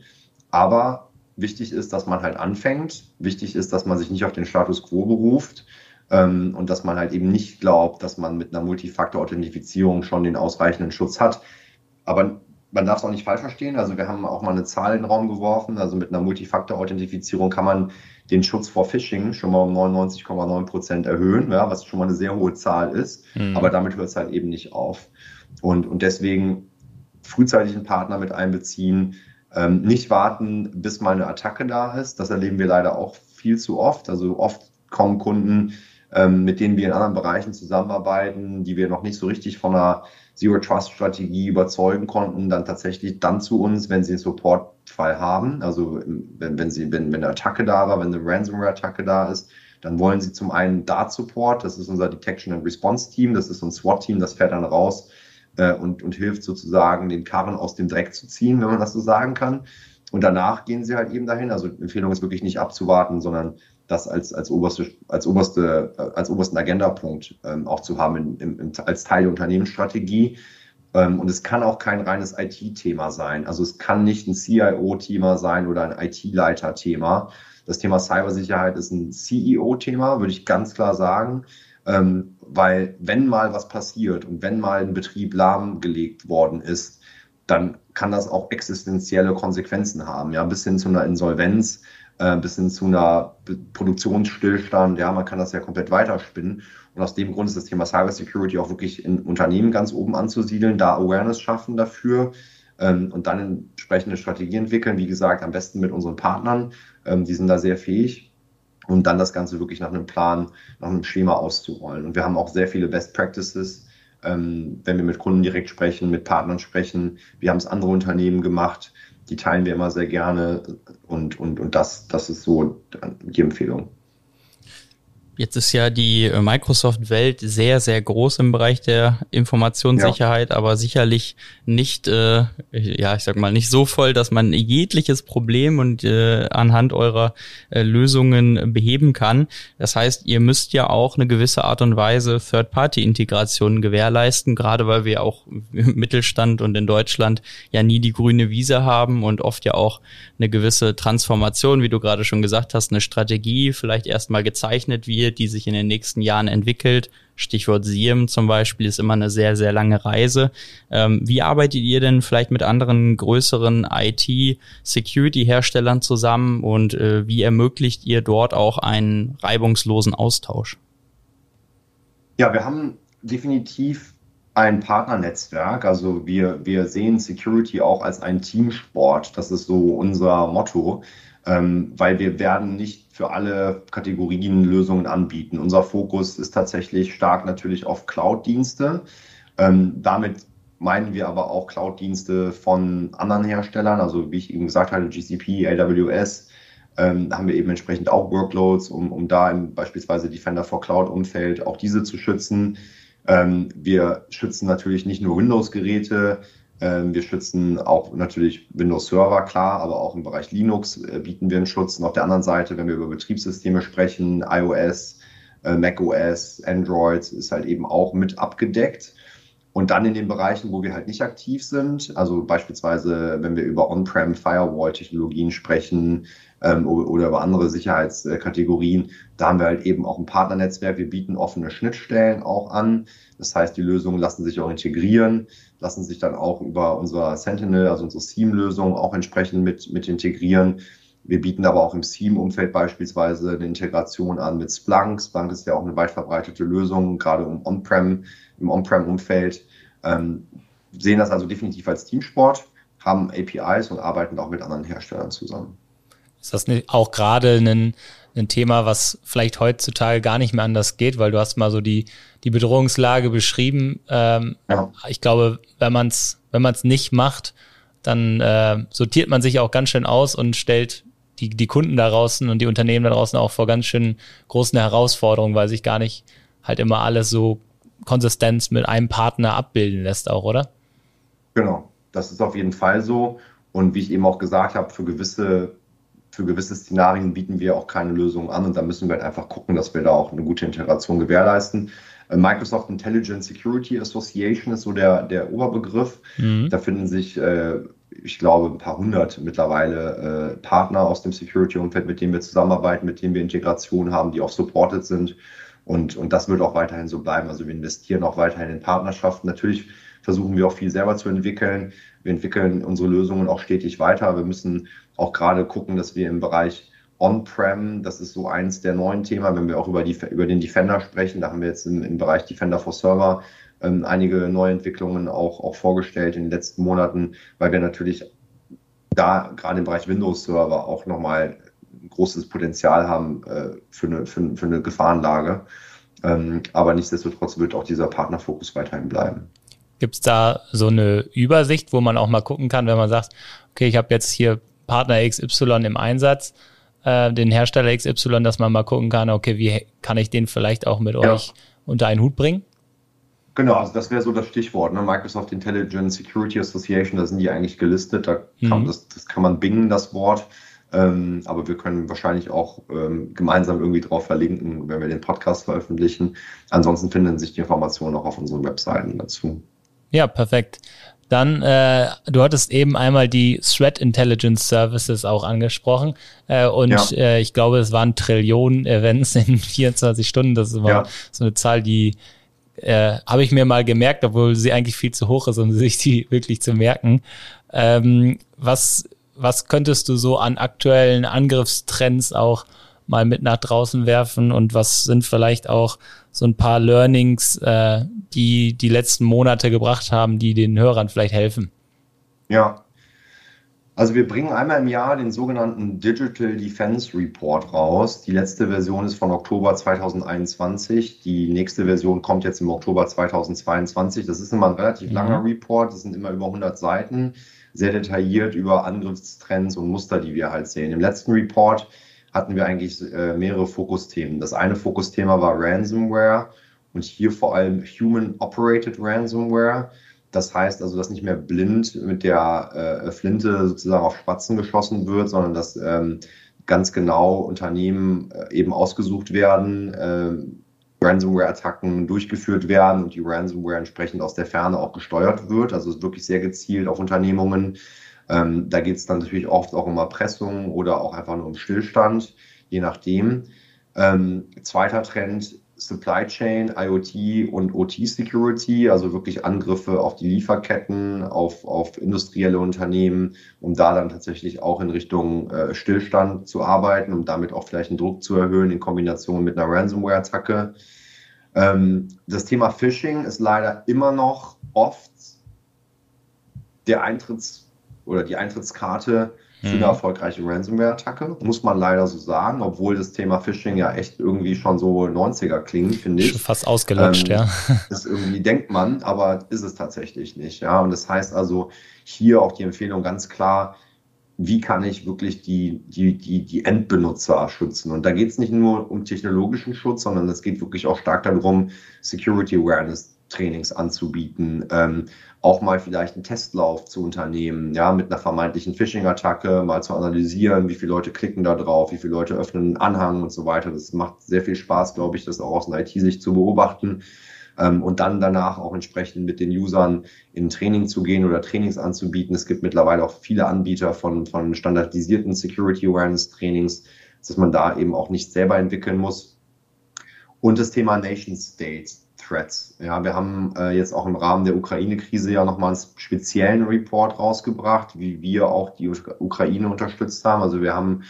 [SPEAKER 3] Aber wichtig ist, dass man halt anfängt. Wichtig ist, dass man sich nicht auf den Status quo beruft ähm, und dass man halt eben nicht glaubt, dass man mit einer Multifaktor-Authentifizierung schon den ausreichenden Schutz hat. Aber man darf es auch nicht falsch verstehen. Also wir haben auch mal eine Zahl in den Raum geworfen. Also mit einer Multifaktor-Authentifizierung kann man den Schutz vor Phishing schon mal um 99,9 Prozent erhöhen, ja, was schon mal eine sehr hohe Zahl ist. Mhm. Aber damit hört es halt eben nicht auf. Und, und deswegen frühzeitig einen Partner mit einbeziehen, ähm, nicht warten, bis mal eine Attacke da ist. Das erleben wir leider auch viel zu oft. Also oft kommen Kunden ähm, mit denen wir in anderen Bereichen zusammenarbeiten, die wir noch nicht so richtig von einer Zero Trust Strategie überzeugen konnten, dann tatsächlich dann zu uns, wenn sie einen Supportfall haben. Also wenn, wenn sie, wenn, wenn eine Attacke da war, wenn eine Ransomware-Attacke da ist, dann wollen sie zum einen Dart Support, das ist unser Detection and Response Team, das ist ein SWAT-Team, das fährt dann raus äh, und, und hilft sozusagen, den Karren aus dem Dreck zu ziehen, wenn man das so sagen kann. Und danach gehen sie halt eben dahin. Also Empfehlung ist wirklich nicht abzuwarten, sondern das als, als, oberste, als, oberste, als obersten Agendapunkt ähm, auch zu haben in, in, als Teil der Unternehmensstrategie. Ähm, und es kann auch kein reines IT-Thema sein. Also es kann nicht ein CIO-Thema sein oder ein IT-Leiter-Thema. Das Thema Cybersicherheit ist ein CEO-Thema, würde ich ganz klar sagen. Ähm, weil wenn mal was passiert und wenn mal ein Betrieb lahmgelegt worden ist, dann kann das auch existenzielle Konsequenzen haben, ja, bis hin zu einer Insolvenz, äh, bis hin zu einer Produktionsstillstand, ja, man kann das ja komplett weiterspinnen. Und aus dem Grund ist das Thema Cybersecurity auch wirklich in Unternehmen ganz oben anzusiedeln, da Awareness schaffen dafür ähm, und dann entsprechende Strategie entwickeln. Wie gesagt, am besten mit unseren Partnern, ähm, die sind da sehr fähig. Und dann das Ganze wirklich nach einem Plan, nach einem Schema auszurollen. Und wir haben auch sehr viele Best Practices, ähm, wenn wir mit Kunden direkt sprechen, mit Partnern sprechen. Wir haben es andere Unternehmen gemacht, die teilen wir immer sehr gerne und, und, und das, das ist so die Empfehlung.
[SPEAKER 2] Jetzt ist ja die äh, Microsoft-Welt sehr, sehr groß im Bereich der Informationssicherheit, ja. aber sicherlich nicht, äh, ja, ich sag mal, nicht so voll, dass man jegliches Problem und äh, anhand eurer äh, Lösungen beheben kann. Das heißt, ihr müsst ja auch eine gewisse Art und Weise Third-Party-Integration gewährleisten, gerade weil wir auch im Mittelstand und in Deutschland ja nie die grüne Wiese haben und oft ja auch eine gewisse Transformation, wie du gerade schon gesagt hast, eine Strategie vielleicht erstmal gezeichnet wird wird, die sich in den nächsten Jahren entwickelt. Stichwort SIEM zum Beispiel ist immer eine sehr, sehr lange Reise. Ähm, wie arbeitet ihr denn vielleicht mit anderen größeren IT-Security-Herstellern zusammen und äh, wie ermöglicht ihr dort auch einen reibungslosen Austausch?
[SPEAKER 3] Ja, wir haben definitiv ein Partnernetzwerk. Also wir, wir sehen Security auch als einen Teamsport. Das ist so unser Motto, weil wir werden nicht für alle Kategorien Lösungen anbieten. Unser Fokus ist tatsächlich stark natürlich auf Cloud-Dienste. Ähm, damit meinen wir aber auch Cloud-Dienste von anderen Herstellern, also wie ich eben gesagt hatte, GCP, AWS, ähm, haben wir eben entsprechend auch Workloads, um, um da im beispielsweise Defender for Cloud-Umfeld auch diese zu schützen. Ähm, wir schützen natürlich nicht nur Windows-Geräte, ähm, wir schützen auch natürlich Windows Server, klar, aber auch im Bereich Linux äh, bieten wir einen Schutz. Und auf der anderen Seite, wenn wir über Betriebssysteme sprechen, iOS, äh, macOS, Android ist halt eben auch mit abgedeckt. Und dann in den Bereichen, wo wir halt nicht aktiv sind, also beispielsweise, wenn wir über On-Prem Firewall-Technologien sprechen ähm, oder über andere Sicherheitskategorien, da haben wir halt eben auch ein Partnernetzwerk. Wir bieten offene Schnittstellen auch an. Das heißt, die Lösungen lassen sich auch integrieren lassen sich dann auch über unser Sentinel, also unsere SIEM-Lösung, auch entsprechend mit, mit integrieren. Wir bieten aber auch im SIEM-Umfeld beispielsweise eine Integration an mit Splunk. Splunk ist ja auch eine weit verbreitete Lösung, gerade im On-Prem, im On-Prem-Umfeld. Ähm, sehen das also definitiv als Teamsport, haben APIs und arbeiten auch mit anderen Herstellern zusammen.
[SPEAKER 1] Ist das nicht auch gerade ein ein Thema, was vielleicht heutzutage gar nicht mehr anders geht, weil du hast mal so die, die Bedrohungslage beschrieben. Ähm, ja. Ich glaube, wenn man es wenn man's nicht macht, dann äh, sortiert man sich auch ganz schön aus und stellt die, die Kunden da draußen und die Unternehmen da draußen auch vor ganz schön großen Herausforderungen, weil sich gar nicht halt immer alles so Konsistenz mit einem Partner abbilden lässt auch, oder?
[SPEAKER 3] Genau, das ist auf jeden Fall so. Und wie ich eben auch gesagt habe, für gewisse für gewisse Szenarien bieten wir auch keine Lösung an und da müssen wir halt einfach gucken, dass wir da auch eine gute Integration gewährleisten. Äh, Microsoft Intelligent Security Association ist so der, der Oberbegriff. Mhm. Da finden sich, äh, ich glaube, ein paar hundert mittlerweile äh, Partner aus dem Security-Umfeld, mit denen wir zusammenarbeiten, mit denen wir Integration haben, die auch supported sind. Und, und das wird auch weiterhin so bleiben. Also wir investieren auch weiterhin in Partnerschaften. Natürlich versuchen wir auch viel selber zu entwickeln. Wir entwickeln unsere Lösungen auch stetig weiter. Wir müssen auch gerade gucken, dass wir im Bereich On-Prem, das ist so eins der neuen Themen, wenn wir auch über, die, über den Defender sprechen, da haben wir jetzt im, im Bereich Defender for Server ähm, einige Neuentwicklungen auch, auch vorgestellt in den letzten Monaten, weil wir natürlich da gerade im Bereich Windows Server auch nochmal großes Potenzial haben äh, für, eine, für, für eine Gefahrenlage. Ähm, aber nichtsdestotrotz wird auch dieser Partnerfokus weiterhin bleiben.
[SPEAKER 1] Gibt es da so eine Übersicht, wo man auch mal gucken kann, wenn man sagt, okay, ich habe jetzt hier Partner XY im Einsatz, äh, den Hersteller XY, dass man mal gucken kann, okay, wie kann ich den vielleicht auch mit ja. euch unter einen Hut bringen?
[SPEAKER 3] Genau, also das wäre so das Stichwort, ne? Microsoft Intelligent Security Association, da sind die eigentlich gelistet, da kann, mhm. das, das kann man bingen, das Wort. Ähm, aber wir können wahrscheinlich auch ähm, gemeinsam irgendwie drauf verlinken, wenn wir den Podcast veröffentlichen. Ansonsten finden sich die Informationen auch auf unseren Webseiten dazu.
[SPEAKER 1] Ja, perfekt. Dann, äh, du hattest eben einmal die Threat Intelligence Services auch angesprochen. Äh, und ja. äh, ich glaube, es waren Trillionen Events in [laughs] 24 Stunden. Das ist immer ja. so eine Zahl, die äh, habe ich mir mal gemerkt, obwohl sie eigentlich viel zu hoch ist, um [laughs] sich die wirklich zu merken. Ähm, was, was könntest du so an aktuellen Angriffstrends auch mal mit nach draußen werfen und was sind vielleicht auch so ein paar Learnings, äh, die die letzten Monate gebracht haben, die den Hörern vielleicht helfen?
[SPEAKER 3] Ja, also wir bringen einmal im Jahr den sogenannten Digital Defense Report raus. Die letzte Version ist von Oktober 2021. Die nächste Version kommt jetzt im Oktober 2022. Das ist immer ein relativ mhm. langer Report. Das sind immer über 100 Seiten. Sehr detailliert über Angriffstrends und Muster, die wir halt sehen. Im letzten Report hatten wir eigentlich äh, mehrere Fokusthemen. Das eine Fokusthema war Ransomware und hier vor allem Human Operated Ransomware. Das heißt also, dass nicht mehr blind mit der äh, Flinte sozusagen auf Spatzen geschossen wird, sondern dass ähm, ganz genau Unternehmen äh, eben ausgesucht werden, Ransomware-Attacken durchgeführt werden und die Ransomware entsprechend aus der Ferne auch gesteuert wird. Also wirklich sehr gezielt auf Unternehmungen. Ähm, da geht es dann natürlich oft auch um Erpressung oder auch einfach nur um Stillstand, je nachdem. Ähm, zweiter Trend Supply Chain, IoT und OT Security, also wirklich Angriffe auf die Lieferketten, auf, auf industrielle Unternehmen, um da dann tatsächlich auch in Richtung äh, Stillstand zu arbeiten, um damit auch vielleicht den Druck zu erhöhen in Kombination mit einer Ransomware-Attacke. Ähm, das Thema Phishing ist leider immer noch oft der Eintritts- oder die Eintrittskarte für eine mhm. erfolgreiche Ransomware-Attacke, muss man leider so sagen, obwohl das Thema Phishing ja echt irgendwie schon so 90er klingt, finde ich. Schon
[SPEAKER 1] fast ausgelutscht, ähm, ja. [laughs]
[SPEAKER 3] Das irgendwie denkt man, aber ist es tatsächlich nicht, ja. Und das heißt also hier auch die Empfehlung ganz klar, wie kann ich wirklich die, die, die, die Endbenutzer schützen? Und da geht es nicht nur um technologischen Schutz, sondern es geht wirklich auch stark darum, Security Awareness Trainings anzubieten, ähm, auch mal vielleicht einen Testlauf zu unternehmen, ja, mit einer vermeintlichen Phishing-Attacke, mal zu analysieren, wie viele Leute klicken da drauf, wie viele Leute öffnen einen Anhang und so weiter. Das macht sehr viel Spaß, glaube ich, das auch aus einer IT-Sicht zu beobachten. Ähm, und dann danach auch entsprechend mit den Usern in Training zu gehen oder Trainings anzubieten. Es gibt mittlerweile auch viele Anbieter von, von standardisierten Security Awareness Trainings, dass man da eben auch nicht selber entwickeln muss. Und das Thema Nation States. Threats. Ja, wir haben äh, jetzt auch im Rahmen der Ukraine-Krise ja nochmal einen speziellen Report rausgebracht, wie wir auch die Ukraine unterstützt haben. Also wir haben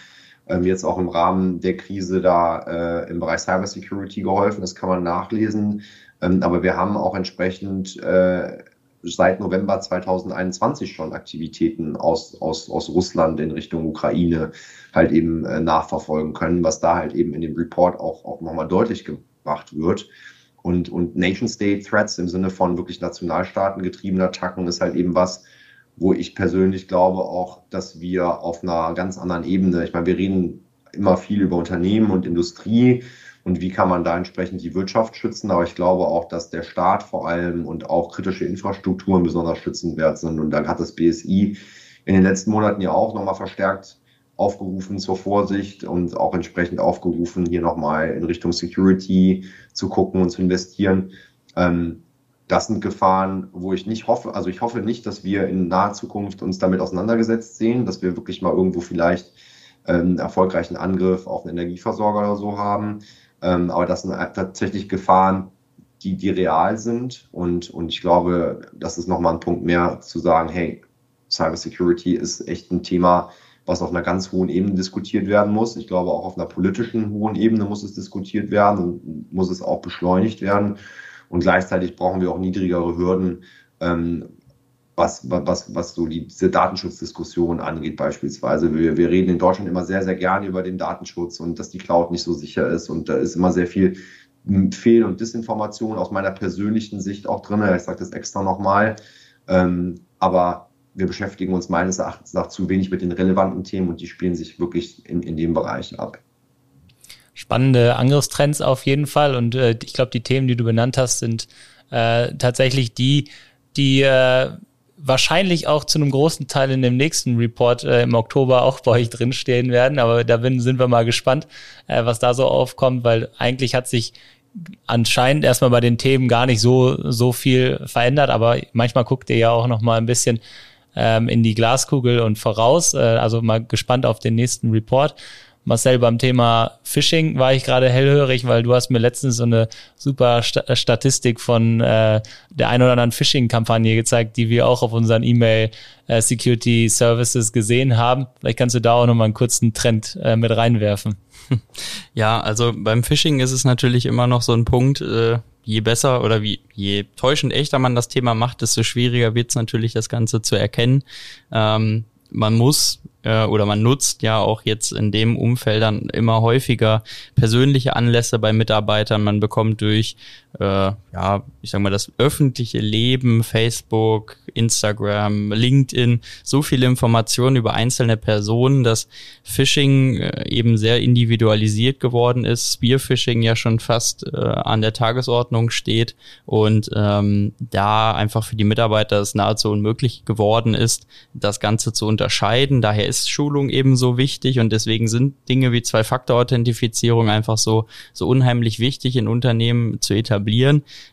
[SPEAKER 3] ähm, jetzt auch im Rahmen der Krise da äh, im Bereich Cybersecurity geholfen. Das kann man nachlesen. Ähm, aber wir haben auch entsprechend äh, seit November 2021 schon Aktivitäten aus, aus, aus Russland in Richtung Ukraine halt eben äh, nachverfolgen können, was da halt eben in dem Report auch, auch nochmal deutlich gemacht wird. Und, und Nation-State-Threats im Sinne von wirklich Nationalstaaten getriebenen Attacken ist halt eben was, wo ich persönlich glaube auch, dass wir auf einer ganz anderen Ebene, ich meine, wir reden immer viel über Unternehmen und Industrie und wie kann man da entsprechend die Wirtschaft schützen, aber ich glaube auch, dass der Staat vor allem und auch kritische Infrastrukturen besonders schützenwert sind. Und da hat das BSI in den letzten Monaten ja auch nochmal verstärkt aufgerufen zur Vorsicht und auch entsprechend aufgerufen, hier nochmal in Richtung Security zu gucken und zu investieren. Ähm, das sind Gefahren, wo ich nicht hoffe, also ich hoffe nicht, dass wir in naher Zukunft uns damit auseinandergesetzt sehen, dass wir wirklich mal irgendwo vielleicht einen erfolgreichen Angriff auf einen Energieversorger oder so haben. Ähm, aber das sind tatsächlich Gefahren, die, die real sind. Und, und ich glaube, das ist nochmal ein Punkt mehr zu sagen, hey, Cybersecurity ist echt ein Thema, was auf einer ganz hohen Ebene diskutiert werden muss. Ich glaube, auch auf einer politischen hohen Ebene muss es diskutiert werden und muss es auch beschleunigt werden. Und gleichzeitig brauchen wir auch niedrigere Hürden, ähm, was, was, was so die, diese Datenschutzdiskussion angeht beispielsweise. Wir, wir reden in Deutschland immer sehr, sehr gerne über den Datenschutz und dass die Cloud nicht so sicher ist. Und da ist immer sehr viel Fehl- und Disinformation aus meiner persönlichen Sicht auch drin. Ich sage das extra nochmal. Ähm, aber wir beschäftigen uns meines Erachtens nach zu wenig mit den relevanten Themen und die spielen sich wirklich in, in dem Bereich ab.
[SPEAKER 1] Spannende Angriffstrends auf jeden Fall und äh, ich glaube, die Themen, die du benannt hast, sind äh, tatsächlich die, die äh, wahrscheinlich auch zu einem großen Teil in dem nächsten Report äh, im Oktober auch bei euch drinstehen werden. Aber da bin, sind wir mal gespannt, äh, was da so aufkommt, weil eigentlich hat sich anscheinend erstmal bei den Themen gar nicht so, so viel verändert, aber manchmal guckt ihr ja auch noch mal ein bisschen ähm, in die Glaskugel und voraus. Äh, also mal gespannt auf den nächsten Report. Marcel, beim Thema Phishing war ich gerade hellhörig, weil du hast mir letztens so eine super St Statistik von äh, der ein oder anderen Phishing-Kampagne gezeigt, die wir auch auf unseren E-Mail äh, Security Services gesehen haben. Vielleicht kannst du da auch nochmal einen kurzen Trend äh, mit reinwerfen. [laughs]
[SPEAKER 2] Ja, also beim Phishing ist es natürlich immer noch so ein Punkt, äh, je besser oder wie je täuschend echter man das Thema macht, desto schwieriger wird es natürlich, das Ganze zu erkennen. Ähm, man muss äh, oder man nutzt ja auch jetzt in dem Umfeld dann immer häufiger persönliche Anlässe bei Mitarbeitern. Man bekommt durch, äh, ja, ich sag mal, das öffentliche Leben, Facebook, Instagram, LinkedIn, so viele Informationen über einzelne Personen, dass Phishing äh, eben sehr individualisiert geworden ist, Spearphishing ja schon fast äh, an der Tagesordnung steht und ähm, da einfach für die Mitarbeiter es nahezu unmöglich geworden ist, das Ganze zu unterscheiden. Daher ist Schulung ebenso wichtig und deswegen sind Dinge wie Zwei-Faktor-Authentifizierung einfach so, so unheimlich wichtig in Unternehmen zu etablieren.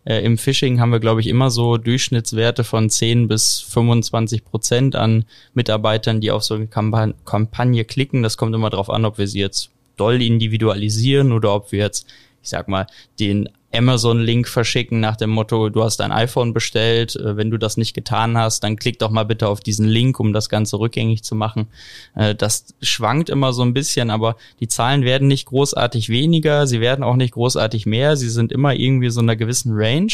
[SPEAKER 2] Äh, Im Phishing haben wir, glaube ich, immer so Durchschnittswerte von 10 bis 25 Prozent an Mitarbeitern, die auf so eine Kampagne klicken. Das kommt immer darauf an, ob wir sie jetzt doll individualisieren oder ob wir jetzt ich sag mal, den Amazon-Link verschicken nach dem Motto, du hast ein iPhone bestellt, äh, wenn du das nicht getan hast, dann klick doch mal bitte auf diesen Link, um das Ganze rückgängig zu machen. Äh, das schwankt immer so ein bisschen, aber die Zahlen werden nicht großartig weniger, sie werden auch nicht großartig mehr, sie sind immer irgendwie so in einer gewissen Range.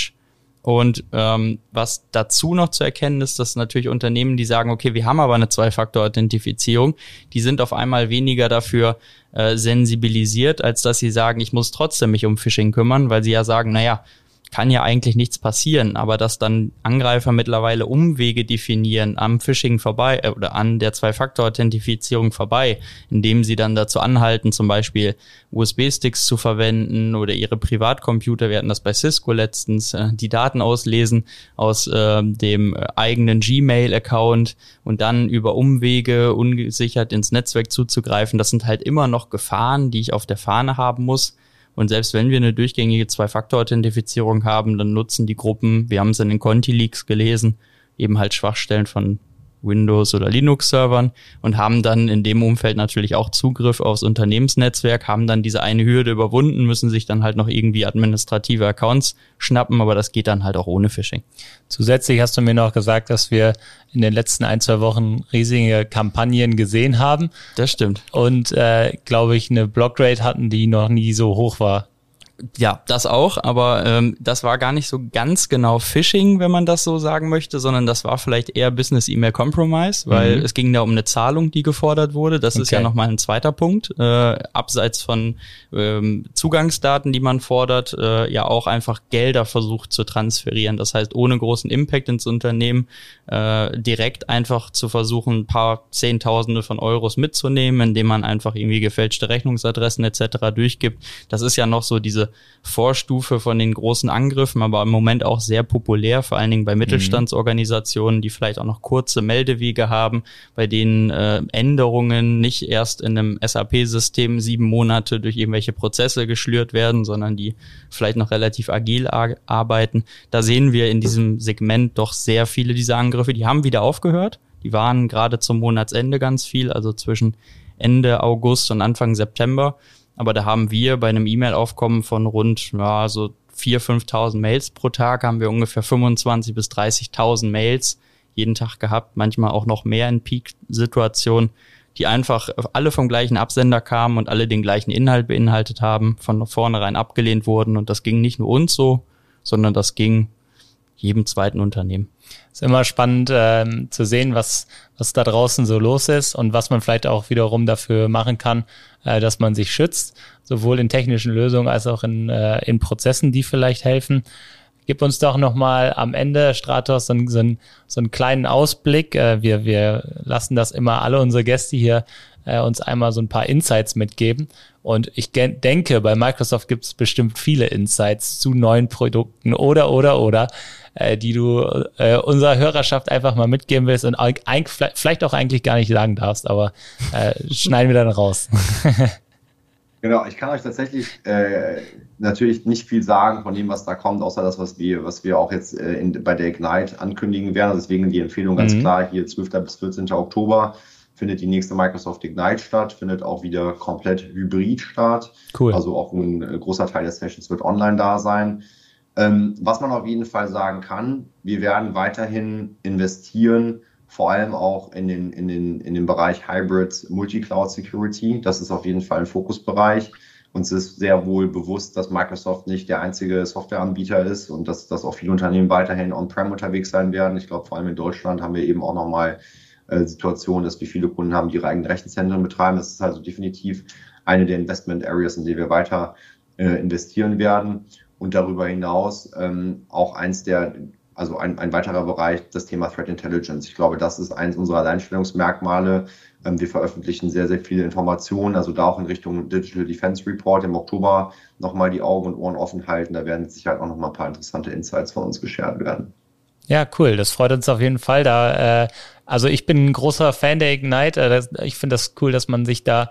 [SPEAKER 2] Und ähm, was dazu noch zu erkennen ist, dass natürlich Unternehmen, die sagen, okay, wir haben aber eine Zwei-Faktor-Authentifizierung, die sind auf einmal weniger dafür äh, sensibilisiert, als dass sie sagen, ich muss trotzdem mich um Phishing kümmern, weil sie ja sagen, naja, kann ja eigentlich nichts passieren, aber dass dann Angreifer mittlerweile Umwege definieren am Phishing vorbei äh, oder an der Zwei-Faktor-Authentifizierung vorbei, indem sie dann dazu anhalten, zum Beispiel USB-Sticks zu verwenden oder ihre Privatcomputer, wir hatten das bei Cisco letztens, äh, die Daten auslesen aus äh, dem eigenen Gmail-Account und dann über Umwege ungesichert ins Netzwerk zuzugreifen. Das sind halt immer noch Gefahren, die ich auf der Fahne haben muss und selbst wenn wir eine durchgängige Zwei-Faktor-Authentifizierung haben, dann nutzen die Gruppen, wir haben es in den Conti-Leaks gelesen, eben halt Schwachstellen von Windows- oder Linux-Servern und haben dann in dem Umfeld natürlich auch Zugriff aufs Unternehmensnetzwerk, haben dann diese eine Hürde überwunden, müssen sich dann halt noch irgendwie administrative Accounts schnappen, aber das geht dann halt auch ohne Phishing.
[SPEAKER 1] Zusätzlich hast du mir noch gesagt, dass wir in den letzten ein, zwei Wochen riesige Kampagnen gesehen haben.
[SPEAKER 2] Das stimmt.
[SPEAKER 1] Und äh, glaube ich, eine Blockrate hatten, die noch nie so hoch war.
[SPEAKER 2] Ja, das auch, aber ähm, das war gar nicht so ganz genau Phishing, wenn man das so sagen möchte, sondern das war vielleicht eher Business E-Mail Compromise, weil mhm. es ging da um eine Zahlung, die gefordert wurde. Das okay. ist ja nochmal ein zweiter Punkt. Äh, abseits von ähm, Zugangsdaten, die man fordert, äh, ja auch einfach Gelder versucht zu transferieren. Das heißt, ohne großen Impact ins Unternehmen äh, direkt einfach zu versuchen, ein paar Zehntausende von Euros mitzunehmen, indem man einfach irgendwie gefälschte Rechnungsadressen etc. durchgibt. Das ist ja noch so diese Vorstufe von den großen Angriffen, aber im Moment auch sehr populär, vor allen Dingen bei Mittelstandsorganisationen, die vielleicht auch noch kurze Meldewege haben, bei denen äh, Änderungen nicht erst in einem SAP-System sieben Monate durch irgendwelche Prozesse geschlürt werden, sondern die vielleicht noch relativ agil arbeiten. Da sehen wir in diesem Segment doch sehr viele dieser Angriffe. Die haben wieder aufgehört. Die waren gerade zum Monatsende ganz viel, also zwischen Ende August und Anfang September. Aber da haben wir bei einem E-Mail-Aufkommen von rund, ja, so 4.000, 5.000 Mails pro Tag, haben wir ungefähr 25.000 bis 30.000 Mails jeden Tag gehabt, manchmal auch noch mehr in Peak-Situationen, die einfach alle vom gleichen Absender kamen und alle den gleichen Inhalt beinhaltet haben, von vornherein abgelehnt wurden. Und das ging nicht nur uns so, sondern das ging jedem zweiten Unternehmen.
[SPEAKER 1] Ist immer spannend äh, zu sehen, was, was da draußen so los ist und was man vielleicht auch wiederum dafür machen kann, äh, dass man sich schützt, sowohl in technischen Lösungen als auch in, äh, in Prozessen, die vielleicht helfen. Gib uns doch nochmal am Ende, Stratos, so, so, so einen kleinen Ausblick. Äh, wir, wir lassen das immer alle unsere Gäste hier äh, uns einmal so ein paar Insights mitgeben. Und ich denke, bei Microsoft gibt es bestimmt viele Insights zu neuen Produkten oder, oder, oder äh, die du äh, unserer Hörerschaft einfach mal mitgeben willst und ein, vielleicht auch eigentlich gar nicht sagen darfst, aber äh, [laughs] schneiden wir dann raus. [laughs]
[SPEAKER 3] Genau, ich kann euch tatsächlich äh, natürlich nicht viel sagen von dem, was da kommt, außer das, was wir, was wir auch jetzt äh, in, bei der Ignite ankündigen werden. Deswegen die Empfehlung ganz mhm. klar, hier 12. bis 14. Oktober findet die nächste Microsoft Ignite statt, findet auch wieder komplett hybrid statt. Cool. Also auch ein äh, großer Teil der Sessions wird online da sein. Ähm, was man auf jeden Fall sagen kann, wir werden weiterhin investieren, vor allem auch in den, in den, in den Bereich Hybrid Multi-Cloud Security. Das ist auf jeden Fall ein Fokusbereich. Uns ist sehr wohl bewusst, dass Microsoft nicht der einzige Softwareanbieter ist und dass, dass auch viele Unternehmen weiterhin on-prem unterwegs sein werden. Ich glaube, vor allem in Deutschland haben wir eben auch nochmal äh, Situation, dass wir viele Kunden haben, die ihre eigenen Rechenzentren betreiben. Das ist also definitiv eine der Investment Areas, in die wir weiter äh, investieren werden. Und darüber hinaus ähm, auch eins der, also ein, ein weiterer Bereich, das Thema Threat Intelligence. Ich glaube, das ist eins unserer Alleinstellungsmerkmale. Ähm, wir veröffentlichen sehr, sehr viele Informationen, also da auch in Richtung Digital Defense Report im Oktober nochmal die Augen und Ohren offen halten. Da werden sicher auch nochmal ein paar interessante Insights von uns geshared werden.
[SPEAKER 1] Ja, cool. Das freut uns auf jeden Fall. Da, äh, also ich bin ein großer Fan der Ignite. Äh, ich finde das cool, dass man sich da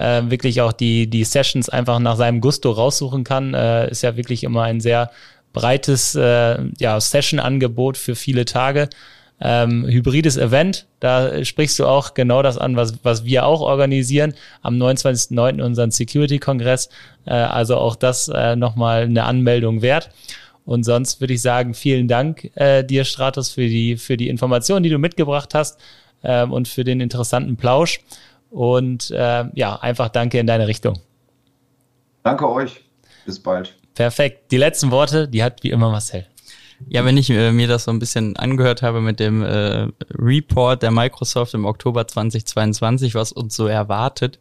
[SPEAKER 1] äh, wirklich auch die, die Sessions einfach nach seinem Gusto raussuchen kann. Äh, ist ja wirklich immer ein sehr breites äh, ja, Session-Angebot für viele Tage. Ähm, hybrides Event, da sprichst du auch genau das an, was, was wir auch organisieren am 29.09. unseren Security-Kongress. Äh, also auch das äh, nochmal eine Anmeldung wert. Und sonst würde ich sagen, vielen Dank äh, dir, Stratos, für die, für die Informationen, die du mitgebracht hast ähm, und für den interessanten Plausch. Und äh, ja, einfach danke in deine Richtung.
[SPEAKER 3] Danke euch. Bis bald.
[SPEAKER 1] Perfekt. Die letzten Worte, die hat wie immer Marcel.
[SPEAKER 2] Ja, wenn ich äh, mir das so ein bisschen angehört habe mit dem äh, Report der Microsoft im Oktober 2022, was uns so erwartet,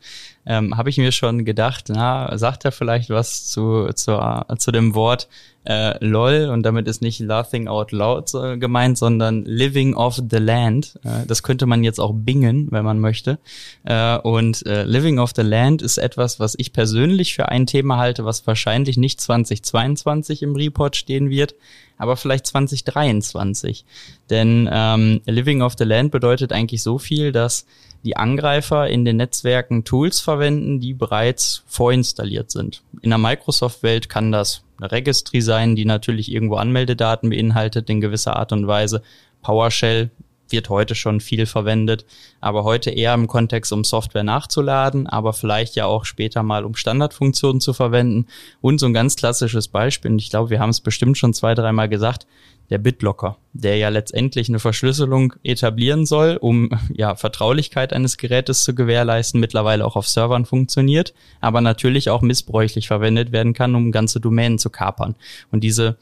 [SPEAKER 2] ähm, habe ich mir schon gedacht, na, sagt er vielleicht was zu, zu, zu dem Wort äh, LOL und damit ist nicht Laughing Out Loud äh, gemeint, sondern Living off the Land. Äh, das könnte man jetzt auch bingen, wenn man möchte. Äh, und äh, Living off the Land ist etwas, was ich persönlich für ein Thema halte, was wahrscheinlich nicht 2022 im Report stehen wird, aber vielleicht 2023. Denn ähm, Living off the Land bedeutet eigentlich so viel, dass die Angreifer in den Netzwerken Tools verwenden, die bereits vorinstalliert sind. In der Microsoft-Welt kann das eine Registry sein, die natürlich irgendwo Anmeldedaten beinhaltet in gewisser Art und Weise. PowerShell wird heute schon viel verwendet, aber heute eher im Kontext, um Software nachzuladen, aber vielleicht ja auch später mal, um Standardfunktionen zu verwenden. Und so ein ganz klassisches Beispiel, und ich glaube, wir haben es bestimmt schon zwei, dreimal gesagt, der BitLocker, der ja letztendlich eine Verschlüsselung etablieren soll, um ja Vertraulichkeit eines Gerätes zu gewährleisten, mittlerweile auch auf Servern funktioniert, aber natürlich auch missbräuchlich verwendet werden kann, um ganze Domänen zu kapern. Und diese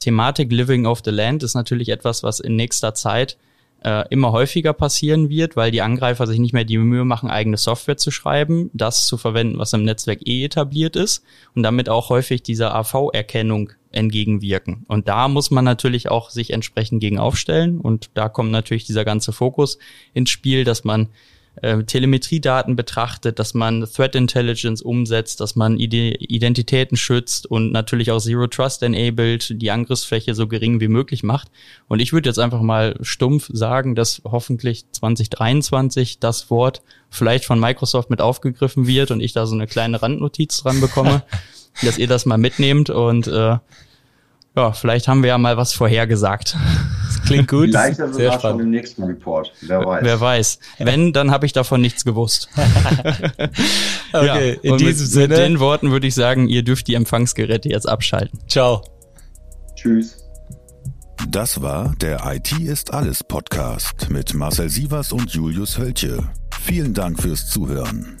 [SPEAKER 2] Thematik Living off the Land ist natürlich etwas, was in nächster Zeit äh, immer häufiger passieren wird, weil die Angreifer sich nicht mehr die Mühe machen, eigene Software zu schreiben, das zu verwenden, was im Netzwerk eh etabliert ist und damit auch häufig dieser AV-Erkennung entgegenwirken. Und da muss man natürlich auch sich entsprechend gegen aufstellen und da kommt natürlich dieser ganze Fokus ins Spiel, dass man äh, Telemetriedaten betrachtet, dass man Threat Intelligence umsetzt, dass man Ide Identitäten schützt und natürlich auch Zero Trust enabled, die Angriffsfläche so gering wie möglich macht. Und ich würde jetzt einfach mal stumpf sagen, dass hoffentlich 2023 das Wort vielleicht von Microsoft mit aufgegriffen wird und ich da so eine kleine Randnotiz dran bekomme, [laughs] dass ihr das mal mitnehmt und äh, ja, vielleicht haben wir ja mal was vorhergesagt.
[SPEAKER 1] Klingt gut.
[SPEAKER 3] Vielleicht ja sogar schon im nächsten Report.
[SPEAKER 2] Wer weiß. Wer weiß. Wenn, dann habe ich davon nichts gewusst. [laughs] okay, ja, in diesem mit, Sinne. Mit den Worten würde ich sagen, ihr dürft die Empfangsgeräte jetzt abschalten.
[SPEAKER 1] Ciao.
[SPEAKER 3] Tschüss.
[SPEAKER 4] Das war der IT ist alles Podcast mit Marcel Sievers und Julius Hölche. Vielen Dank fürs Zuhören.